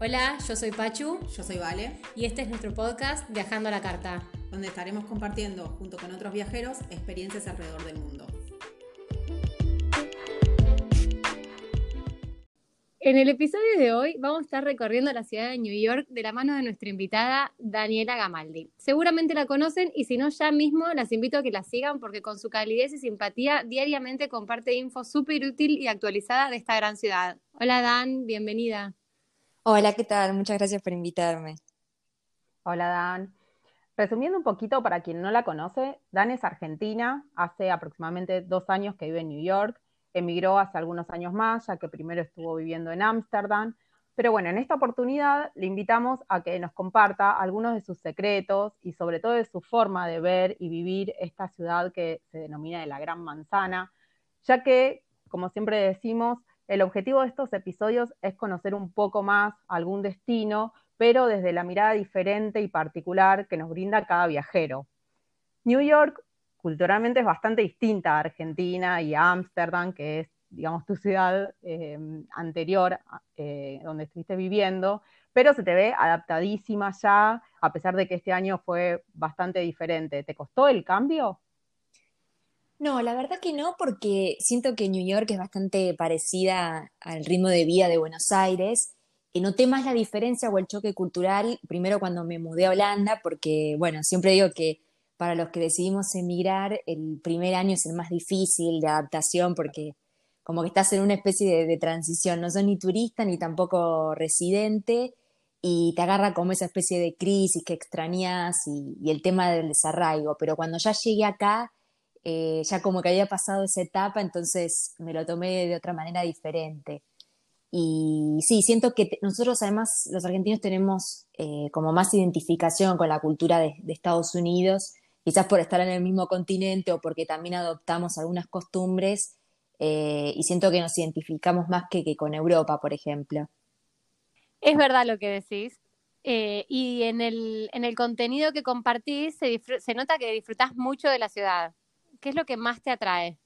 Hola, yo soy Pachu Yo soy Vale, y este es nuestro podcast Viajando a la Carta. donde estaremos compartiendo, junto con otros viajeros, experiencias alrededor del mundo. En el episodio de hoy vamos a estar recorriendo la ciudad de New York de la mano de nuestra invitada Daniela Gamaldi. Seguramente la conocen y si no ya mismo las invito a que la sigan porque con su calidez y simpatía diariamente comparte info súper útil y actualizada de esta gran ciudad. Hola Dan, bienvenida. Hola, ¿qué tal? Muchas gracias por invitarme. Hola Dan. Resumiendo un poquito para quien no la conoce, Dan es argentina, hace aproximadamente dos años que vive en New York, emigró hace algunos años más, ya que primero estuvo viviendo en Ámsterdam, pero bueno, en esta oportunidad le invitamos a que nos comparta algunos de sus secretos y sobre todo de su forma de ver y vivir esta ciudad que se denomina de la Gran Manzana, ya que, como siempre decimos, el objetivo de estos episodios es conocer un poco más algún destino, pero desde la mirada diferente y particular que nos brinda cada viajero. New York culturalmente es bastante distinta a Argentina y a Ámsterdam, que es, digamos, tu ciudad eh, anterior, eh, donde estuviste viviendo, pero se te ve adaptadísima ya, a pesar de que este año fue bastante diferente. ¿Te costó el cambio? No, la verdad que no, porque siento que New York es bastante parecida al ritmo de vida de Buenos Aires. Y noté más la diferencia o el choque cultural, primero cuando me mudé a Holanda, porque, bueno, siempre digo que para los que decidimos emigrar, el primer año es el más difícil de adaptación, porque como que estás en una especie de, de transición, no sos ni turista ni tampoco residente, y te agarra como esa especie de crisis que extrañas y, y el tema del desarraigo. Pero cuando ya llegué acá, eh, ya como que había pasado esa etapa, entonces me lo tomé de otra manera diferente. Y sí, siento que nosotros además, los argentinos, tenemos eh, como más identificación con la cultura de, Estados Unidos, quizás por estar en el mismo continente o porque también adoptamos algunas costumbres, eh, y siento que nos identificamos más que, con Europa, por ejemplo. Es verdad lo que decís. Y en el, en el contenido que compartís se, se nota que disfrutás mucho de la ciudad. ¿Qué es lo que más te atrae?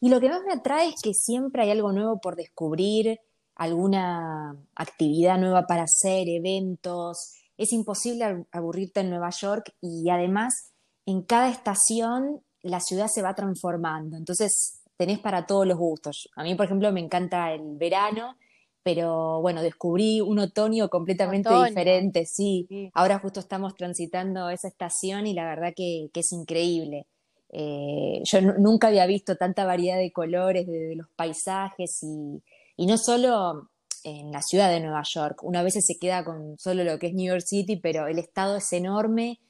Y lo que más me atrae es que siempre hay algo nuevo por descubrir, alguna actividad nueva para hacer, eventos. Es imposible ab- aburrirte en Nueva York y además en cada estación la ciudad se va transformando. Entonces tenés para todos los gustos. A mí, por ejemplo, me encanta el verano, pero bueno, descubrí un otoño completamente Otoño. diferente, sí. Sí. Ahora justo estamos transitando esa estación y la verdad que, que es increíble. Eh, yo nu- nunca había visto tanta variedad de colores, de, de los paisajes y, y no solo en la ciudad de Nueva York. Una vez se queda con solo lo que es New York City, pero el estado es enorme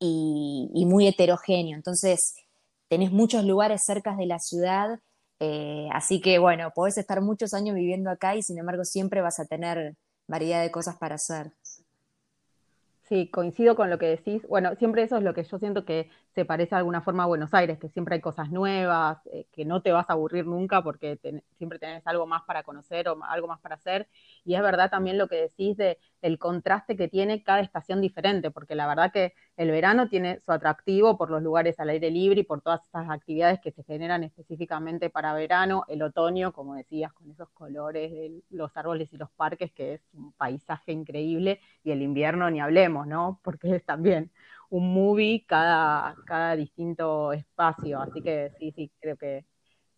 y, y muy heterogéneo. Entonces, tenés muchos lugares cerca de la ciudad, eh, así que bueno, podés estar muchos años viviendo acá y sin embargo siempre vas a tener variedad de cosas para hacer. Sí, coincido con lo que decís. Bueno, siempre eso es lo que yo siento que se parece de alguna forma a Buenos Aires, que siempre hay cosas nuevas, eh, que no te vas a aburrir nunca porque ten- siempre tenés algo más para conocer o algo más para hacer. Y es verdad también lo que decís de el contraste que tiene cada estación diferente, porque la verdad que el verano tiene su atractivo por los lugares al aire libre y por todas esas actividades que se generan específicamente para verano. El otoño, como decías, con esos colores de los árboles y los parques, que es un paisaje increíble y el invierno ni hablemos, ¿no? Porque es también un movie cada, cada distinto espacio, así que sí, sí, creo que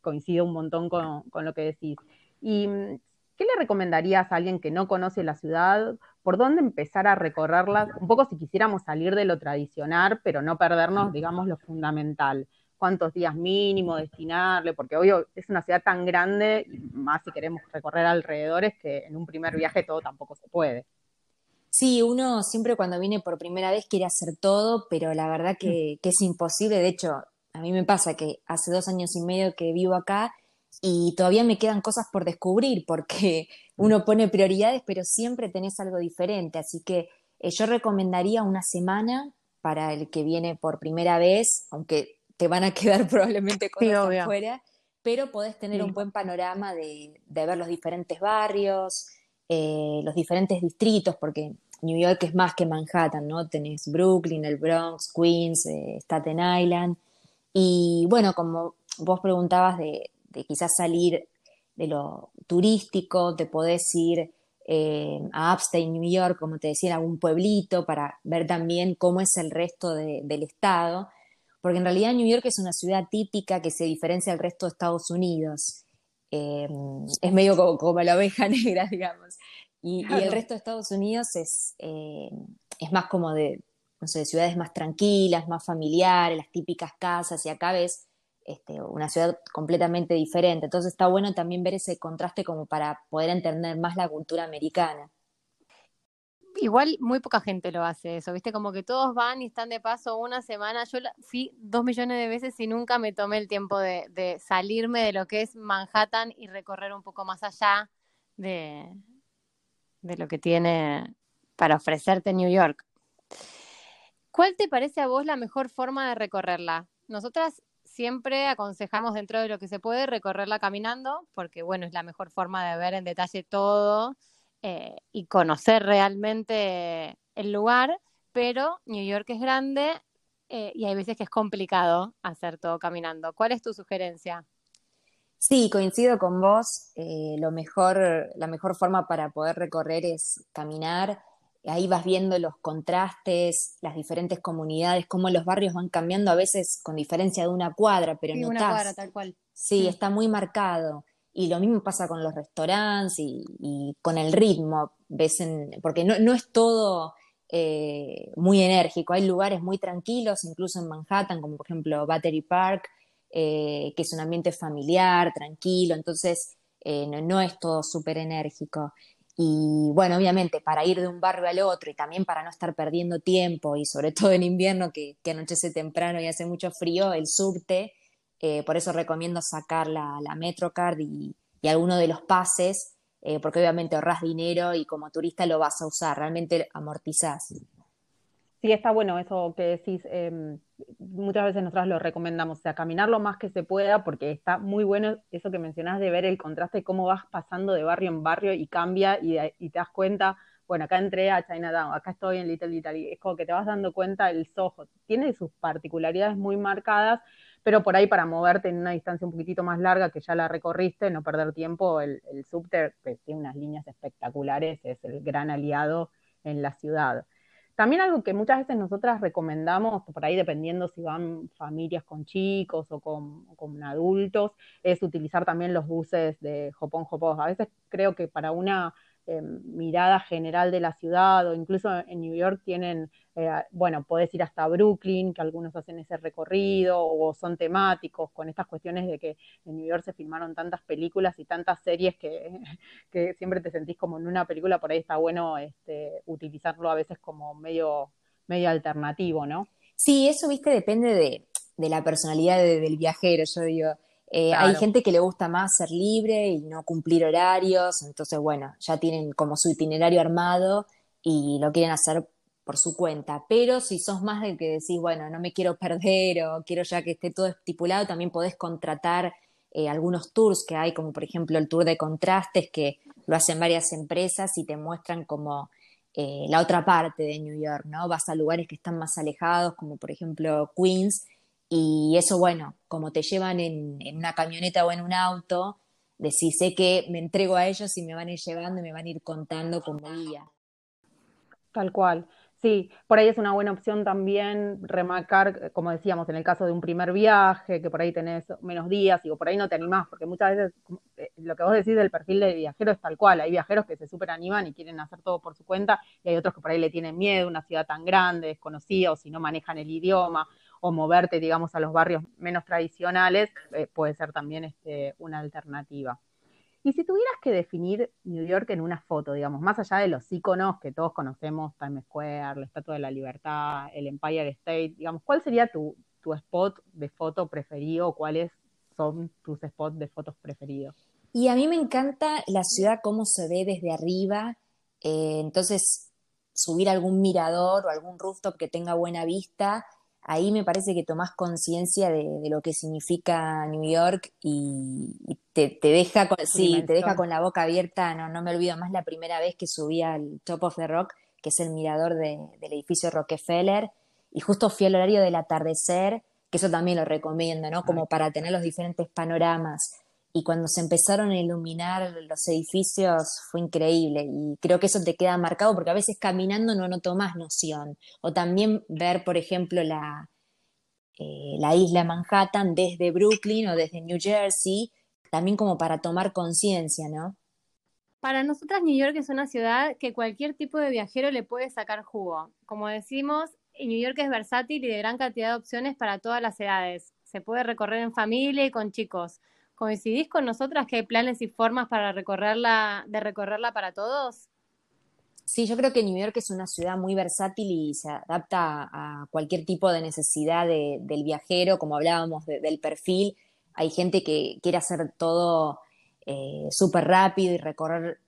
coincido un montón con, con lo que decís. ¿Y mm, qué le recomendarías a alguien que no conoce la ciudad? ¿Por dónde empezar a recorrerla? Un poco si quisiéramos salir de lo tradicional, pero no perdernos, digamos, lo fundamental. ¿Cuántos días mínimo destinarle? Porque obvio es una ciudad tan grande, más si queremos recorrer alrededores, que en un primer viaje todo tampoco se puede. Sí, uno siempre cuando viene por primera vez quiere hacer todo, pero la verdad que, que es imposible. De hecho, a mí me pasa que hace dos años y medio que vivo acá y todavía me quedan cosas por descubrir porque uno pone prioridades, pero siempre tenés algo diferente. Así que eh, yo recomendaría una semana para el que viene por primera vez, aunque te van a quedar probablemente cosas Sí, afuera, pero podés tener Sí. un buen panorama de, de ver los diferentes barrios, eh, los diferentes distritos, porque New York es más que Manhattan, ¿no? Tenés Brooklyn, el Bronx, Queens, eh, Staten Island. Y bueno, como vos preguntabas de, de quizás salir de lo turístico, te podés ir eh, a Upstate New York, como te decía, en algún pueblito, para ver también cómo es el resto del estado, porque en realidad New York es una ciudad típica que se diferencia del resto de Estados Unidos. Eh, es medio como, la oveja negra, digamos. Y, el resto de Estados Unidos es, eh, es más como de, no sé, ciudades más tranquilas, más familiares, las típicas casas, y acá ves este, una ciudad completamente diferente. Entonces está bueno también ver ese contraste como para poder entender más la cultura americana. Igual muy poca gente lo hace eso, ¿viste? Como que todos van y están de paso una semana. Yo fui dos millones de veces y nunca me tomé el tiempo de, salirme de lo que es Manhattan y recorrer un poco más allá de, de lo que tiene para ofrecerte New York. ¿Cuál te parece a vos la mejor forma de recorrerla? Nosotras siempre aconsejamos dentro de lo que se puede recorrerla caminando, porque bueno, es la mejor forma de ver en detalle todo eh, y conocer realmente el lugar, pero New York es grande eh, y hay veces que es complicado hacer todo caminando. ¿Cuál es tu sugerencia? Sí, coincido con vos. Eh, lo mejor, la mejor forma para poder recorrer es caminar ahí vas viendo los contrastes, las diferentes comunidades, cómo los barrios van cambiando a veces con diferencia de una cuadra, pero sí, una cuadra, tal cual. Sí, está muy marcado. Y lo mismo pasa con los restaurantes y, con el ritmo, ves porque no, no es todo eh, muy enérgico, hay lugares muy tranquilos, incluso en Manhattan, como por ejemplo Battery Park, eh, que es un ambiente familiar, tranquilo, entonces eh, no, es todo súper enérgico. Y bueno, obviamente para ir de un barrio al otro y también para no estar perdiendo tiempo y sobre todo en invierno que, anochece temprano y hace mucho frío, el subte, eh, por eso recomiendo sacar la, la Metrocard y, alguno de los pases, eh, porque obviamente ahorras dinero y como turista lo vas a usar, realmente amortizás. Sí, está bueno eso que decís. Em, muchas veces nosotros lo recomendamos, o sea, caminar lo más que se pueda, porque está muy bueno eso que mencionás de ver el contraste cómo vas pasando de barrio en barrio y cambia y, te das cuenta, bueno, acá entré a Chinatown, acá estoy en Little Italy, es como que te vas dando cuenta el Soho, tiene sus particularidades muy marcadas, pero por ahí para moverte en una distancia un poquitito más larga que ya la recorriste, no perder tiempo, el, el subte, que tiene unas líneas espectaculares, es el gran aliado en la ciudad. También algo que muchas veces nosotras recomendamos, por ahí dependiendo si van familias con chicos o con, adultos, es utilizar también los buses de Hopón Hopón. A veces creo que para una eh, mirada general de la ciudad o incluso en New York tienen, eh, bueno, podés ir hasta Brooklyn, que algunos hacen ese recorrido o son temáticos con estas cuestiones de que en New York se filmaron tantas películas y tantas series que, que siempre te sentís como en una película, por ahí está bueno este, utilizarlo a veces como medio, medio alternativo, ¿no? Sí, eso, viste, depende de, de la personalidad del viajero, yo digo. Eh, hay gente que le gusta más ser libre y no cumplir horarios, entonces bueno, ya tienen como su itinerario armado y lo quieren hacer por su cuenta. Pero si sos más del que decís, bueno, no me quiero perder o quiero ya que esté todo estipulado, también podés contratar eh, algunos tours que hay, como por ejemplo el tour de contrastes, que lo hacen varias empresas y te muestran como eh, la otra parte de New York, ¿no? Vas a lugares que están más alejados, como por ejemplo Queens, y eso, bueno, como te llevan en, una camioneta o en un auto, decís, sé que me entrego a ellos y me van a ir llevando y me van a ir contando como guía. Tal cual. Sí, por ahí es una buena opción también remarcar, como decíamos, en el caso de un primer viaje, que por ahí tenés menos días y por ahí no te animás, porque muchas veces eh, lo que vos decís del perfil de viajero es tal cual. Hay viajeros que se super animan y quieren hacer todo por su cuenta, y hay otros que por ahí le tienen miedo, una ciudad tan grande, desconocida, o si no manejan el idioma, o moverte, digamos, a los barrios menos tradicionales, eh, puede ser también este, una alternativa. Y si tuvieras que definir New York en una foto, digamos, más allá de los iconos que todos conocemos, Times Square, la Estatua de la Libertad, el Empire State, digamos, ¿cuál sería tu, spot de foto preferido? ¿Cuáles son tus spots de fotos preferidos? Y a mí me encanta la ciudad, cómo se ve desde arriba. Eh, entonces, subir algún mirador o algún rooftop que tenga buena vista ahí me parece que tomás conciencia de, lo que significa New York y, te, deja con, sí, te deja con la boca abierta. No, no me olvido más la primera vez que subí al Top of the Rock, que es el mirador del edificio Rockefeller, y justo fui al horario del atardecer, que eso también lo recomiendo, ¿no? Como para tener los diferentes panoramas. Y cuando se empezaron a iluminar los edificios fue increíble y creo que eso te queda marcado porque a veces caminando no, no tomas noción. O también ver, por ejemplo, la, eh, la isla Manhattan desde Brooklyn o desde New Jersey, también como para tomar conciencia, ¿no? Para nosotras New York es una ciudad que cualquier tipo de viajero le puede sacar jugo. Como decimos, New York es versátil y de gran cantidad de opciones para todas las edades. Se puede recorrer en familia y con chicos. ¿Coincidís con nosotras que hay planes y formas para recorrerla, de recorrerla para todos? Sí, yo creo que New York es una ciudad muy versátil y se adapta a cualquier tipo de necesidad del viajero, como hablábamos del perfil. Hay gente que quiere hacer todo eh, súper rápido y recorrer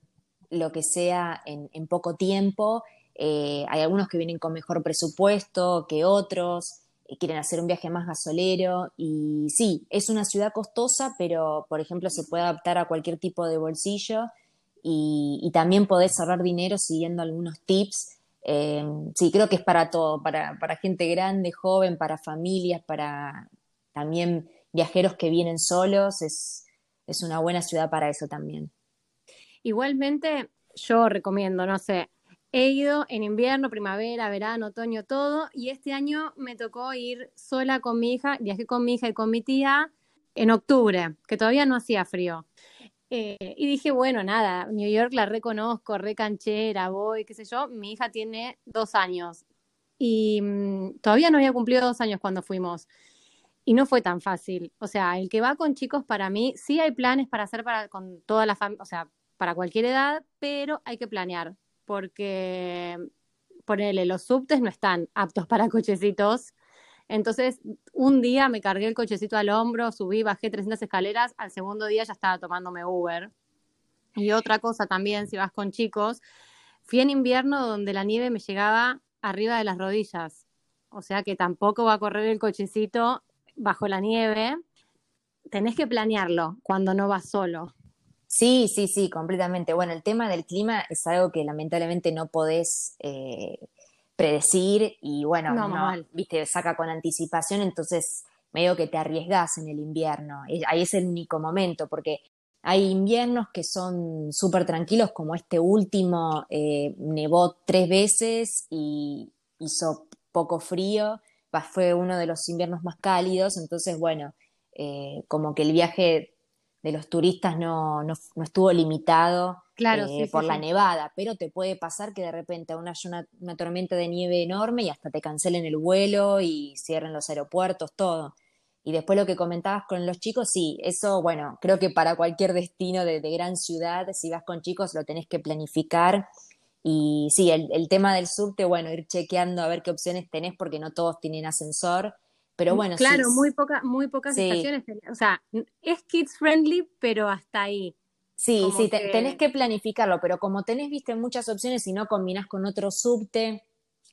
lo que sea en, poco tiempo. Eh, hay algunos que vienen con mejor presupuesto que otros, quieren hacer un viaje más gasolero. Y sí, es una ciudad costosa, pero por ejemplo se puede adaptar a cualquier tipo de bolsillo y, también podés ahorrar dinero siguiendo algunos tips. sí, creo que es para todo, para, para gente grande, joven, para familias, para también viajeros que vienen solos. Es, es una buena ciudad para eso también. Igualmente, yo recomiendo, no sé, he ido en invierno, primavera, verano, otoño, todo, y este año me tocó ir sola con mi hija, viajé con mi hija y con mi tía en octubre, que todavía no hacía frío. Eh, y dije, bueno, nada, New York la reconozco, re canchera, voy, qué sé yo. Mi hija tiene dos años y mm, todavía no había cumplido dos años cuando fuimos y no fue tan fácil. O sea, el que va con chicos para mí, sí hay planes para hacer para con toda la familia, o sea, para cualquier edad, pero hay que planear, porque ponerle los subtes no están aptos para cochecitos. Entonces, un día me cargué el cochecito al hombro, subí, bajé 300 escaleras, al segundo día ya estaba tomándome Uber. Y otra cosa también, si vas con chicos, fui en invierno donde la nieve me llegaba arriba de las rodillas. O sea que tampoco va a correr el cochecito bajo la nieve, tenés que planearlo cuando no vas solo. Sí, sí, sí, completamente. Bueno, el tema del clima es algo que lamentablemente no podés eh, predecir y bueno, no, viste, saca con anticipación, entonces medio que te arriesgas en el invierno. Ahí es el único momento, porque hay inviernos que son súper tranquilos, como este último, eh, nevó tres veces y hizo poco frío fue uno de los inviernos más cálidos, entonces, bueno, eh, como que el viaje de los turistas no, no, estuvo limitado claro, eh, por la nevada, pero te puede pasar que de repente haya una, una, tormenta de nieve enorme y hasta te cancelen el vuelo y cierren los aeropuertos, todo. Y después lo que comentabas con los chicos, sí, eso, bueno, creo que para cualquier destino de, de gran ciudad, si vas con chicos, lo tenés que planificar y sí, el, tema del subte, bueno, ir chequeando a ver qué opciones tenés porque no todos tienen ascensor. Pero mm, bueno, claro, muy, poca, muy pocas estaciones. O sea, es kids friendly, pero hasta ahí. Sí, sí, tenés que planificarlo, pero como tenés, viste, muchas opciones y no combinás con otro subte,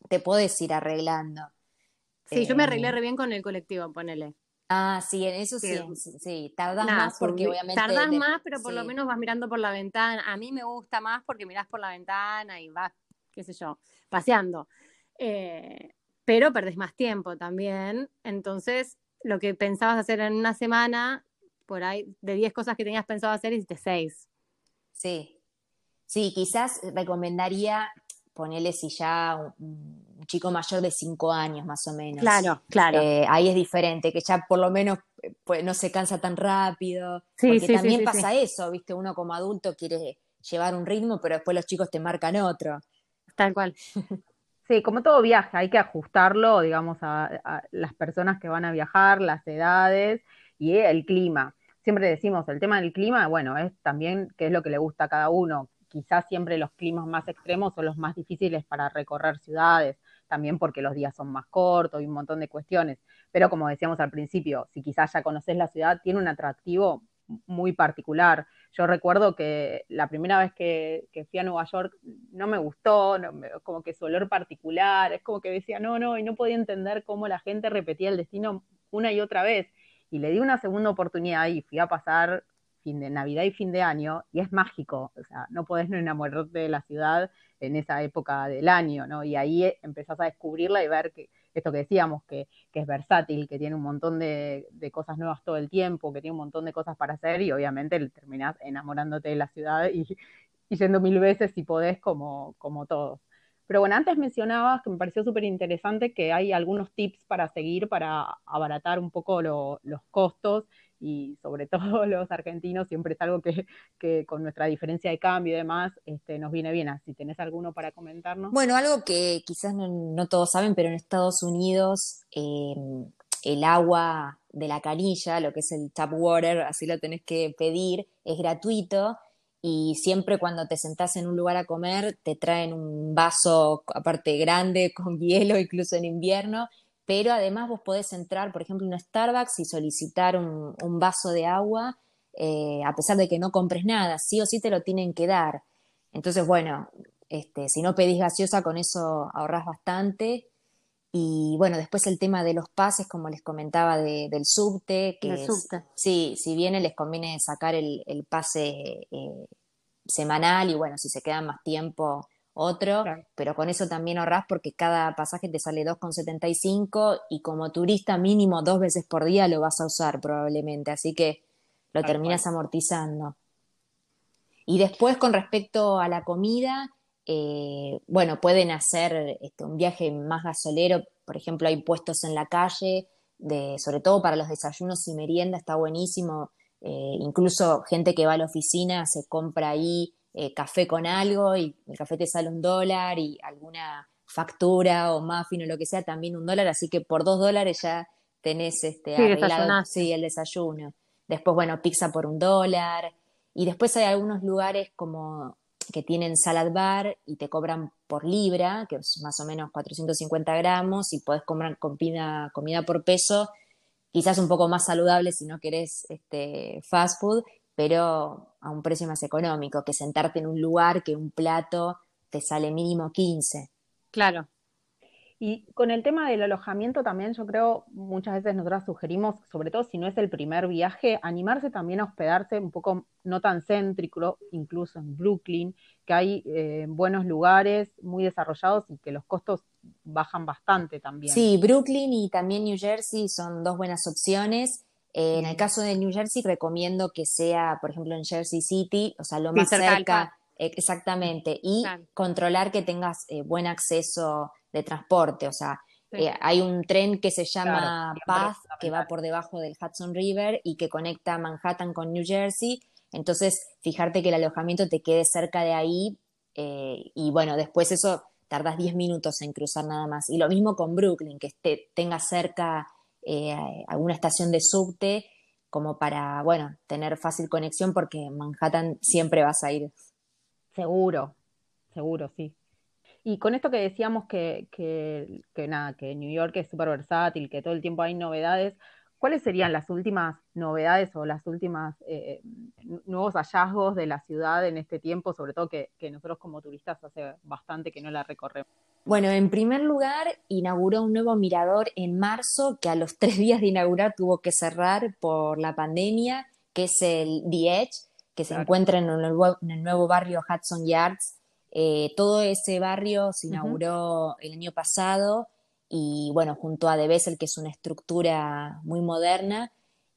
te podés ir arreglando. Sí, yo me arreglé eh, re bien con el colectivo, ponele. Ah, sí, en eso sí, sí, tardás más porque obviamente... Tardás más, pero por lo menos vas mirando por la ventana. A mí me gusta más porque mirás por la ventana y vas, qué sé yo, paseando. Eh, pero perdés más tiempo también. Entonces, lo que pensabas hacer en una semana, por ahí, de 10 cosas que tenías pensado hacer, hiciste 6. Sí. Sí, quizás recomendaría ponerle si ya un chico mayor de 5 años más o menos. Claro, claro. Eh, ahí es diferente, que ya por lo menos pues, no se cansa tan rápido. Sí, porque también pasa eso, ¿viste? Uno como adulto quiere llevar un ritmo, pero después los chicos te marcan otro. Tal cual. Sí, como todo viaje, hay que ajustarlo, digamos, a, las personas que van a viajar, las edades y el clima. Siempre decimos, el tema del clima, bueno, es también qué es lo que le gusta a cada uno. Quizás siempre los climas más extremos son los más difíciles para recorrer ciudades también porque los días son más cortos y un montón de cuestiones. Pero como decíamos al principio, si quizás ya conoces la ciudad, tiene un atractivo muy particular. Yo recuerdo que la primera vez que, fui a Nueva York no me gustó, como que su olor particular, es como que decía, no, no, y no podía entender cómo la gente repetía el destino una y otra vez. Y le di una segunda oportunidad y fui a pasar fin de Navidad y fin de año, y es mágico, o sea, no podés no enamorarte de la ciudad en esa época del año, ¿no? Y ahí empezás a descubrirla y ver que, esto que decíamos, que, es versátil, que tiene un montón de, cosas nuevas todo el tiempo, que tiene un montón de cosas para hacer y obviamente terminás enamorándote de la ciudad y, yendo mil veces si podés como, como todos. Pero bueno, antes mencionabas que me pareció súper interesante que hay algunos tips para seguir para abaratar un poco los costos y sobre todo los argentinos siempre es algo que, con nuestra diferencia de cambio y demás este, nos viene bien. Si tenés alguno para comentarnos. Bueno, algo que quizás no, todos saben, pero en Estados Unidos em, el agua de la canilla, lo que es el tap water, así lo tenés que pedir, es gratuito y siempre cuando te sentás en un lugar a comer te traen un vaso aparte grande con hielo incluso en invierno, pero además vos podés entrar, por ejemplo, en un Starbucks y solicitar un, vaso de agua eh, a pesar de que no compres nada, sí o sí te lo tienen que dar. Entonces, bueno, este, si no pedís gaseosa, con eso ahorras bastante. Y bueno, después el tema de los pases, como les comentaba, del subte, que sí, si viene les conviene sacar el, pase eh, semanal y bueno, si se queda más tiempo, otro, pero con eso también ahorras porque cada pasaje te sale 2,75 y como turista mínimo dos veces por día lo vas a usar probablemente, así que lo terminas amortizando. Y después con respecto a la comida, eh, bueno, pueden hacer este, un viaje más gasolero, por ejemplo, hay puestos en la calle, de, sobre todo para los desayunos y merienda, está buenísimo. Eh, incluso gente que va a la oficina se compra ahí eh, café con algo y el café te sale un dólar y alguna factura o muffin o lo que sea también un dólar, así que por dos dólares ya tenés este sí, el desayuno. Después, bueno, pizza por un dólar. Y después hay algunos lugares como que tienen salad bar y te cobran por libra, que es más o menos 450 gramos, y podés comprar comida, comida por peso, quizás un poco más saludable si no querés este, fast food, pero a un precio más económico que sentarte en un lugar que un plato te sale mínimo 15. Claro, y con el tema del alojamiento también yo creo, muchas veces nosotras sugerimos, sobre todo si no es el primer viaje, animarse también a hospedarse un poco no tan céntrico, incluso en Brooklyn, que hay eh, buenos lugares muy desarrollados y que los costos bajan bastante también. Sí, Brooklyn y también New Jersey son dos buenas opciones. Eh, en el caso de New Jersey recomiendo que sea, por ejemplo, en Jersey City, o sea, lo más cerca, exactamente, y controlar que tengas eh, buen acceso de transporte, o sea, eh, hay un tren que se llama Path, que va por debajo del Hudson River y que conecta Manhattan con New Jersey. Entonces, fijarte que el alojamiento te quede cerca de ahí eh, y bueno, después eso tardas 10 minutos en cruzar nada más. Y lo mismo con Brooklyn, que esté, tenga cerca eh, alguna estación de subte como para, bueno, tener fácil conexión porque Manhattan siempre vas a ir. Seguro, seguro, sí. Y con esto que decíamos que, que, nada, que New York es súper versátil, que todo el tiempo hay novedades, ¿cuáles serían las últimas novedades o las últimas eh, nuevos hallazgos de la ciudad en este tiempo, sobre todo que, nosotros como turistas hace bastante que no la recorremos? Bueno, en primer lugar, inauguró un nuevo mirador en marzo que a los tres días de inaugurar tuvo que cerrar por la pandemia, que es el The Edge, que se encuentra en el, en el nuevo barrio Hudson Yards. Eh, todo ese barrio se inauguró el año pasado y bueno, junto a De que es una estructura muy moderna,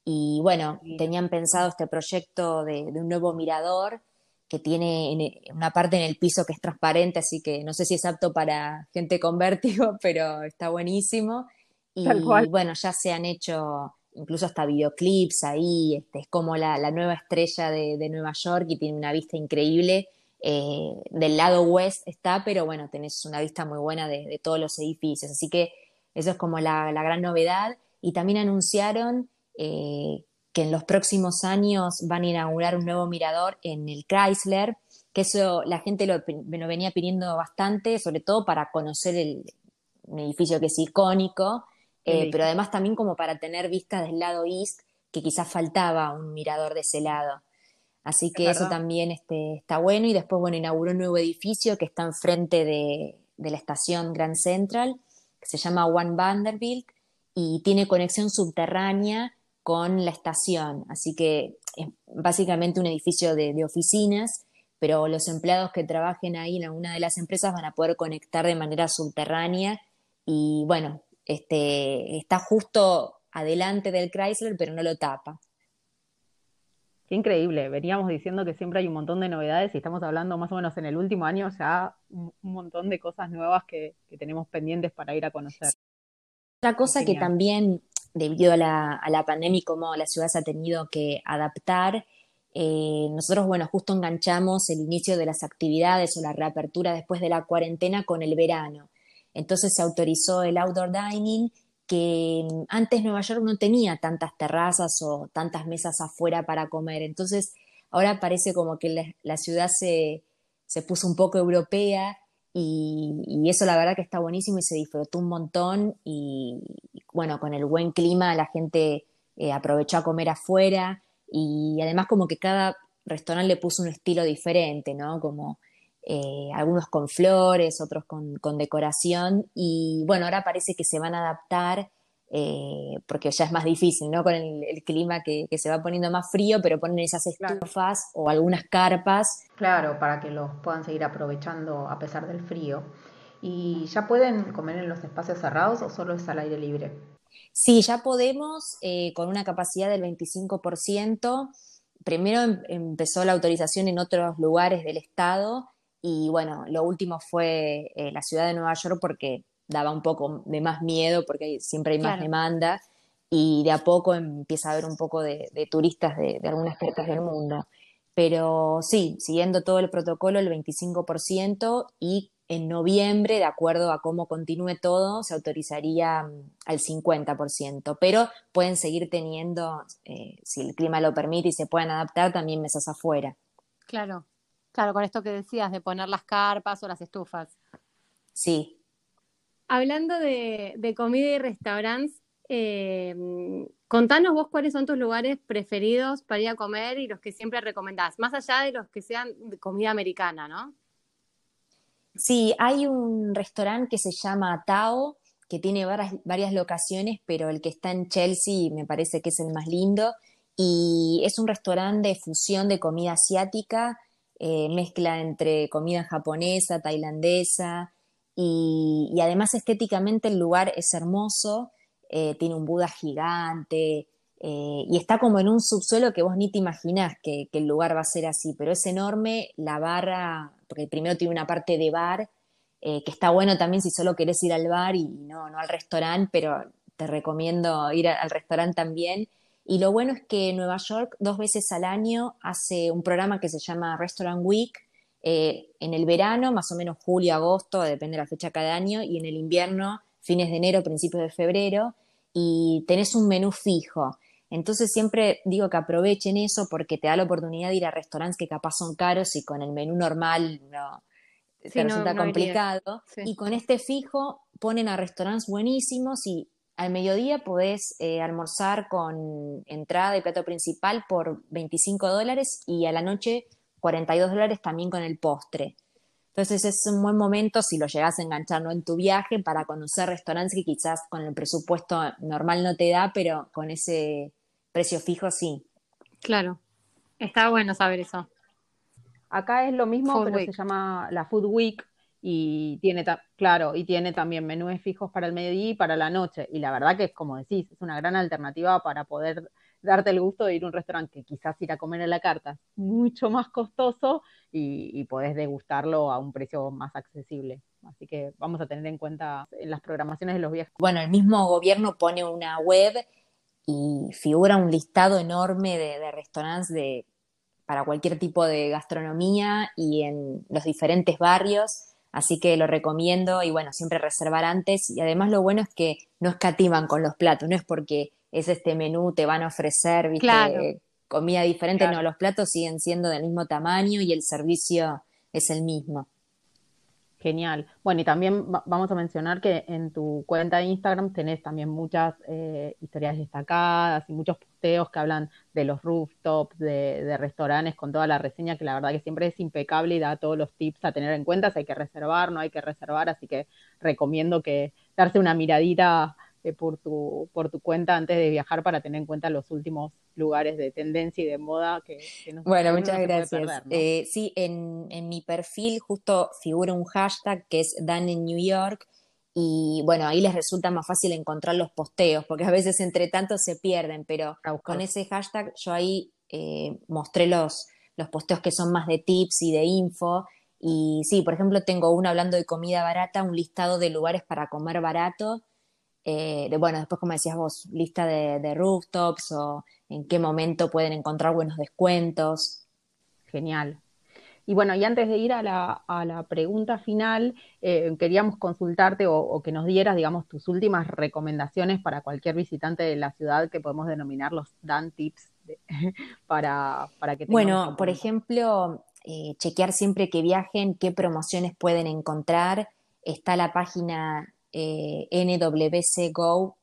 y bueno, tenían pensado este proyecto de, un nuevo mirador que tiene una parte en el piso que es transparente, así que no sé si es apto para gente con vértigo, pero está buenísimo. Y bueno, ya se han hecho incluso hasta videoclips ahí, este, es como la, nueva estrella de, de, Nueva York y tiene una vista increíble. Eh, del lado west está, pero bueno, tenés una vista muy buena de, todos los edificios, así que eso es como la, gran novedad. Y también anunciaron eh, que en los próximos años van a inaugurar un nuevo mirador en el Chrysler, que eso la gente lo, venía pidiendo bastante, sobre todo para conocer el, un edificio que es icónico, eh, pero además también como para tener vista del lado east, que quizás faltaba un mirador de ese lado. Así que eso también este, está bueno. Y después, bueno, inauguró un nuevo edificio que está enfrente de, de la estación Grand Central, que se llama One Vanderbilt, y tiene conexión subterránea con la estación. Así que es básicamente un edificio de, de oficinas, pero los empleados que trabajen ahí en alguna de las empresas van a poder conectar de manera subterránea y, bueno, este, está justo adelante del Chrysler, pero no lo tapa. Qué increíble. Veníamos diciendo que siempre hay un montón de novedades y estamos hablando más o menos en el último año ya un montón de cosas nuevas que, tenemos pendientes para ir a conocer. Otra cosa que también, debido a la, a la pandemia y cómo la ciudad se ha tenido que adaptar, eh, nosotros, bueno, justo enganchamos el inicio de las actividades o la reapertura después de la cuarentena con el verano. Entonces se autorizó el outdoor dining que antes Nueva York no tenía tantas terrazas o tantas mesas afuera para comer. Entonces, ahora parece como que la, ciudad se, puso un poco europea y, eso la verdad que está buenísimo y se disfrutó un montón y, bueno, con el buen clima la gente eh, aprovechó a comer afuera y además como que cada restaurante le puso un estilo diferente, ¿no? Como eh, algunos con flores, otros con, decoración, y bueno, ahora parece que se van a adaptar, eh, porque ya es más difícil, ¿no? Con el, clima que, se va poniendo más frío, pero ponen esas estufas o algunas carpas. Claro, para que los puedan seguir aprovechando a pesar del frío. ¿Y ya pueden comer en los espacios cerrados o solo es al aire libre? Sí, ya podemos, eh, con una capacidad del 25%. Primero em, empezó la autorización en otros lugares del estado y bueno, lo último fue eh, la ciudad de Nueva York porque daba un poco de más miedo porque siempre hay más demanda y de a poco empieza a haber un poco de, turistas de, algunas partes del mundo. Pero sí, siguiendo todo el protocolo, el 25% y en noviembre, de acuerdo a cómo continúe todo, se autorizaría mm, al 50%, pero pueden seguir teniendo, eh, si el clima lo permite y se pueden adaptar, también mesas afuera. Claro, Claro, con esto que decías de poner las carpas o las estufas. Sí. Hablando de, comida y restaurantes, eh, contanos vos cuáles son tus lugares preferidos para ir a comer y los que siempre recomendás, más allá de los que sean de comida americana, ¿no? Sí, hay un restaurante que se llama Tao, que tiene varias, varias locaciones, pero el que está en Chelsea me parece que es el más lindo. Y es un restaurante de fusión de comida asiática eh, mezcla entre comida japonesa, tailandesa, y, además estéticamente el lugar es hermoso, eh, tiene un Buda gigante, eh, y está como en un subsuelo que vos ni te imaginás que, el lugar va a ser así, pero es enorme, la barra, porque primero tiene una parte de bar, que está bueno también si solo querés ir al bar y no, no al restaurante, pero te recomiendo ir al restaurante también. Y lo bueno es que Nueva York dos veces al año hace un programa que se llama Restaurant Week, eh, en el verano, más o menos julio, agosto, depende de la fecha cada año, y en el invierno, fines de enero, principios de febrero, y tenés un menú fijo. Entonces siempre digo que aprovechen eso porque te da la oportunidad de ir a restaurantes que capaz son caros y con el menú normal no, resulta complicado. Y con este fijo ponen a restaurantes buenísimos y al mediodía podés eh, almorzar con entrada y plato principal por 25 dólares y a la noche 42 dólares también con el postre. Entonces es un buen momento si lo llegas a enganchar ¿no? en tu viaje para conocer restaurantes que quizás con el presupuesto normal no te da, pero con ese precio fijo sí. Claro, está bueno saber eso. Acá es lo mismo, pero se llama la Food Week, y tiene, claro, y tiene también menús fijos para el mediodía y para la noche. Y la verdad que es como decís, es una gran alternativa para poder darte el gusto de ir a un restaurante que quizás ir a comer a la carta es mucho más costoso y, y podés degustarlo a un precio más accesible. Así que vamos a tener en cuenta en las programaciones de los viajes. Bueno, el mismo gobierno pone una web y figura un listado enorme de, de restaurantes de, para cualquier tipo de gastronomía y en los diferentes barrios Así que lo recomiendo y bueno, siempre reservar antes. Y además lo bueno es que no escatiman con los platos, no es porque es este menú, te van a ofrecer, viste, comida diferente, no, los platos siguen siendo del mismo tamaño y el servicio es el mismo. Genial. Bueno, y también vamos a mencionar que en tu cuenta de Instagram tenés también muchas eh, historias destacadas y muchos posteos que hablan de los rooftops, de, restaurantes, con toda la reseña, que la verdad que siempre es impecable y da todos los tips a tener en cuenta. Si hay que reservar, no hay que reservar, así que recomiendo que darse una miradita eh, por, tu, por tu cuenta antes de viajar para tener en cuenta los últimos lugares de tendencia y de moda que, Bueno, muchas gracias. Eh, sí, en, mi perfil justo figura un hashtag que es Dan en New York y bueno, ahí les resulta más fácil encontrar los posteos, porque a veces entre tanto se pierden, pero con ese hashtag yo ahí eh, mostré los, los posteos que son más de tips y de info. Y sí, por ejemplo, tengo uno hablando de comida barata, un listado de lugares para comer barato. Eh, de, bueno, después, como decías vos, lista de, de rooftops o en qué momento pueden encontrar buenos descuentos. Genial. Y bueno, y antes de ir a la, a la pregunta final, eh, queríamos consultarte o, que nos dieras, digamos, tus últimas recomendaciones para cualquier visitante de la ciudad que podemos denominar los Dan Tips para, para que Bueno, por ejemplo, eh, chequear siempre que viajen qué promociones pueden encontrar. Está la página eh, nwcgo.com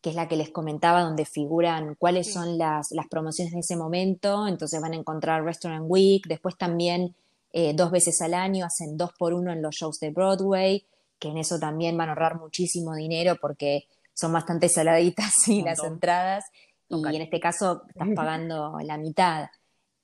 que es la que les comentaba, donde figuran cuáles son las, promociones de ese momento. Entonces van a encontrar Restaurant Week, después también eh, dos veces al año hacen dos por uno en los shows de Broadway, que en eso también van a ahorrar muchísimo dinero porque son bastante saladitas y las entradas, y en este caso estás pagando la mitad.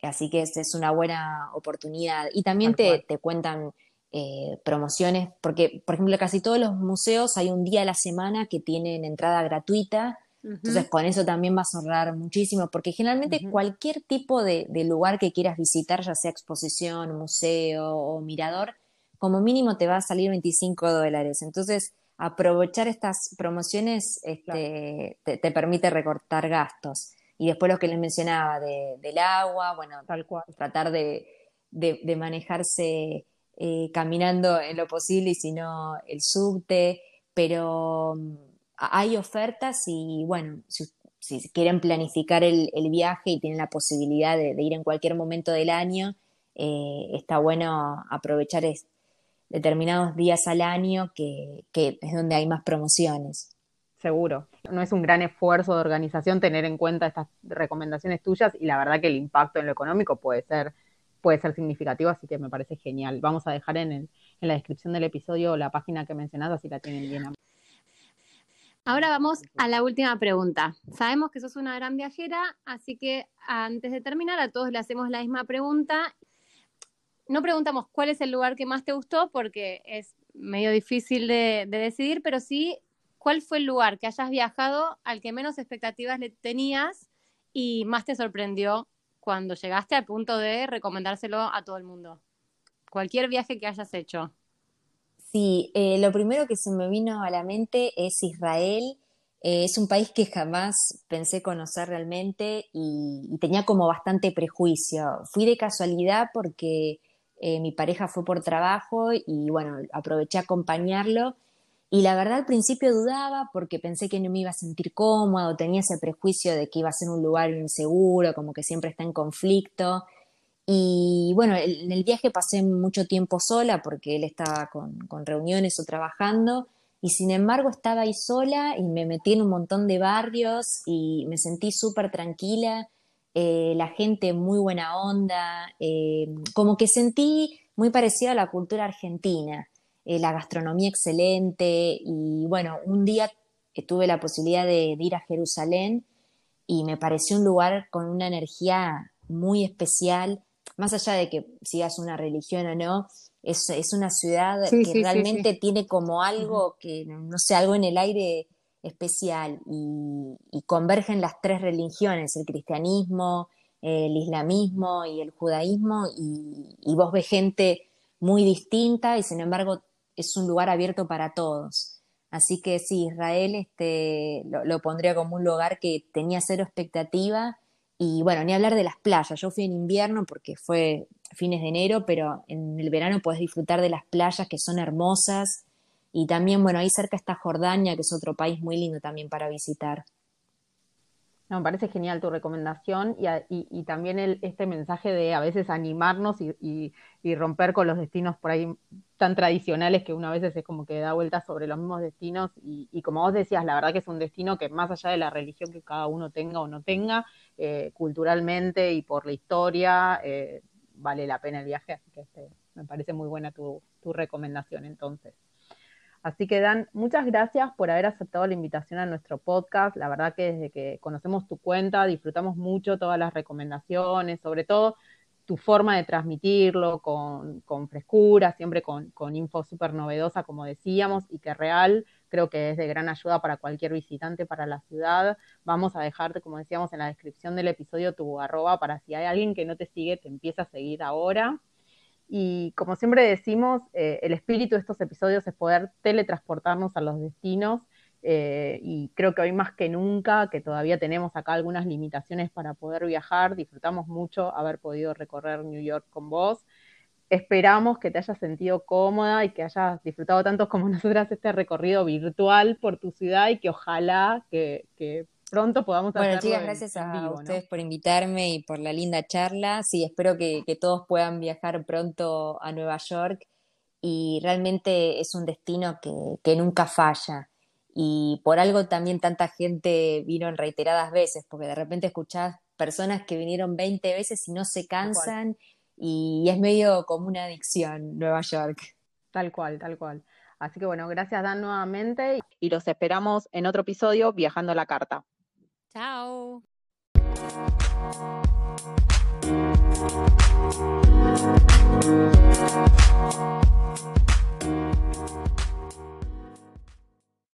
Así que es, es una buena oportunidad. Y también te, te, cuentan eh, promociones, porque, por ejemplo, casi todos los museos hay un día a la semana que tienen entrada gratuita, entonces con eso también vas a ahorrar muchísimo, porque generalmente cualquier tipo de, lugar que quieras visitar, ya sea exposición, museo o mirador, como mínimo te va a salir 25 dólares. Entonces, aprovechar estas promociones este, te, permite recortar gastos. Y después lo que les mencionaba del agua, bueno, Tal cual. tratar de, de manejarse eh, caminando en lo posible y si no el subte, pero mm, hay ofertas y bueno, si, quieren planificar el, viaje y tienen la posibilidad de, ir en cualquier momento del año, eh, está bueno aprovechar determinados días al año que, que es donde hay más promociones. Seguro. No es un gran esfuerzo de organización tener en cuenta estas recomendaciones tuyas y la verdad que el impacto en lo económico puede ser puede ser significativo, así que me parece genial. Vamos a dejar en, en la descripción del episodio la página que he mencionado, así la tienen bien. Ahora vamos a la última pregunta. Sabemos que sos una gran viajera, así que antes de terminar a todos le hacemos la misma pregunta. No preguntamos cuál es el lugar que más te gustó porque es medio difícil de decidir, pero sí cuál fue el lugar que hayas viajado al que menos expectativas le tenías y más te sorprendió cuando llegaste al punto de recomendárselo a todo el mundo? Cualquier viaje que hayas hecho. Sí, eh, lo primero que se me vino a la mente es Israel. Eh, es un país que jamás pensé conocer realmente y, tenía como bastante prejuicio. Fui de casualidad porque eh, mi pareja fue por trabajo y bueno, aproveché a acompañarlo y la verdad al principio dudaba porque pensé que no me iba a sentir cómodo, tenía ese prejuicio de que iba a ser un lugar inseguro, como que siempre está en conflicto. Y bueno, en el viaje pasé mucho tiempo sola porque él estaba con, reuniones o trabajando y sin embargo estaba ahí sola y me metí en un montón de barrios y me sentí súper tranquila, eh, la gente muy buena onda, eh, como que sentí muy parecido a la cultura argentina. Eh, la gastronomía excelente y bueno, un día tuve la posibilidad de, ir a Jerusalén y me pareció un lugar con una energía muy especial, más allá de que sigas una religión o no, es, es una ciudad que realmente tiene como algo que, no sé, algo en el aire especial y, convergen las tres religiones, el cristianismo, el islamismo y el judaísmo y, y vos ves gente muy distinta y sin embargo es un lugar abierto para todos. Así que sí, Israel este, lo, pondría como un lugar que tenía cero expectativa y bueno, ni hablar de las playas. Yo fui en invierno porque fue fines de enero, pero en el verano puedes disfrutar de las playas que son hermosas y también, bueno, ahí cerca está Jordania, que es otro país muy lindo también para visitar. No, me parece genial tu recomendación y, también este mensaje de a veces animarnos y, romper con los destinos por ahí tan tradicionales que uno a veces es como que da vueltas sobre los mismos destinos y, como vos decías, la verdad que es un destino que más allá de la religión que cada uno tenga o no tenga, eh, culturalmente y por la historia, eh, vale la pena el viaje, así que este, me parece muy buena tu recomendación entonces. Así que Dan, muchas gracias por haber aceptado la invitación a nuestro podcast. La verdad que desde que conocemos tu cuenta disfrutamos mucho todas las recomendaciones, sobre todo tu forma de transmitirlo con, frescura, siempre con, info súper novedosa, como decíamos, y que real creo que es de gran ayuda para cualquier visitante para la ciudad. Vamos a dejarte, como decíamos en la descripción del episodio, tu arroba para si hay alguien que no te sigue, te empieza a seguir ahora. Y como siempre decimos, eh, el espíritu de estos episodios es poder teletransportarnos a los destinos eh, y creo que hoy más que nunca, que todavía tenemos acá algunas limitaciones para poder viajar, disfrutamos mucho haber podido recorrer New York con vos. Esperamos que te hayas sentido cómoda y que hayas disfrutado tanto como nosotras este recorrido virtual por tu ciudad y que ojalá que, pronto podamos. Bueno, chicas, gracias a ustedes por invitarme y por la linda charla. Sí, espero que, que todos puedan viajar pronto a Nueva York y realmente es un destino que, que nunca falla y por algo también tanta gente vino en reiteradas veces, porque de repente escuchás personas que vinieron 20 veces y no se cansan y es medio como una adicción Nueva York. Tal cual, tal cual. Así que bueno, gracias Dan nuevamente y los esperamos en otro episodio Viajando la Carta. Chao.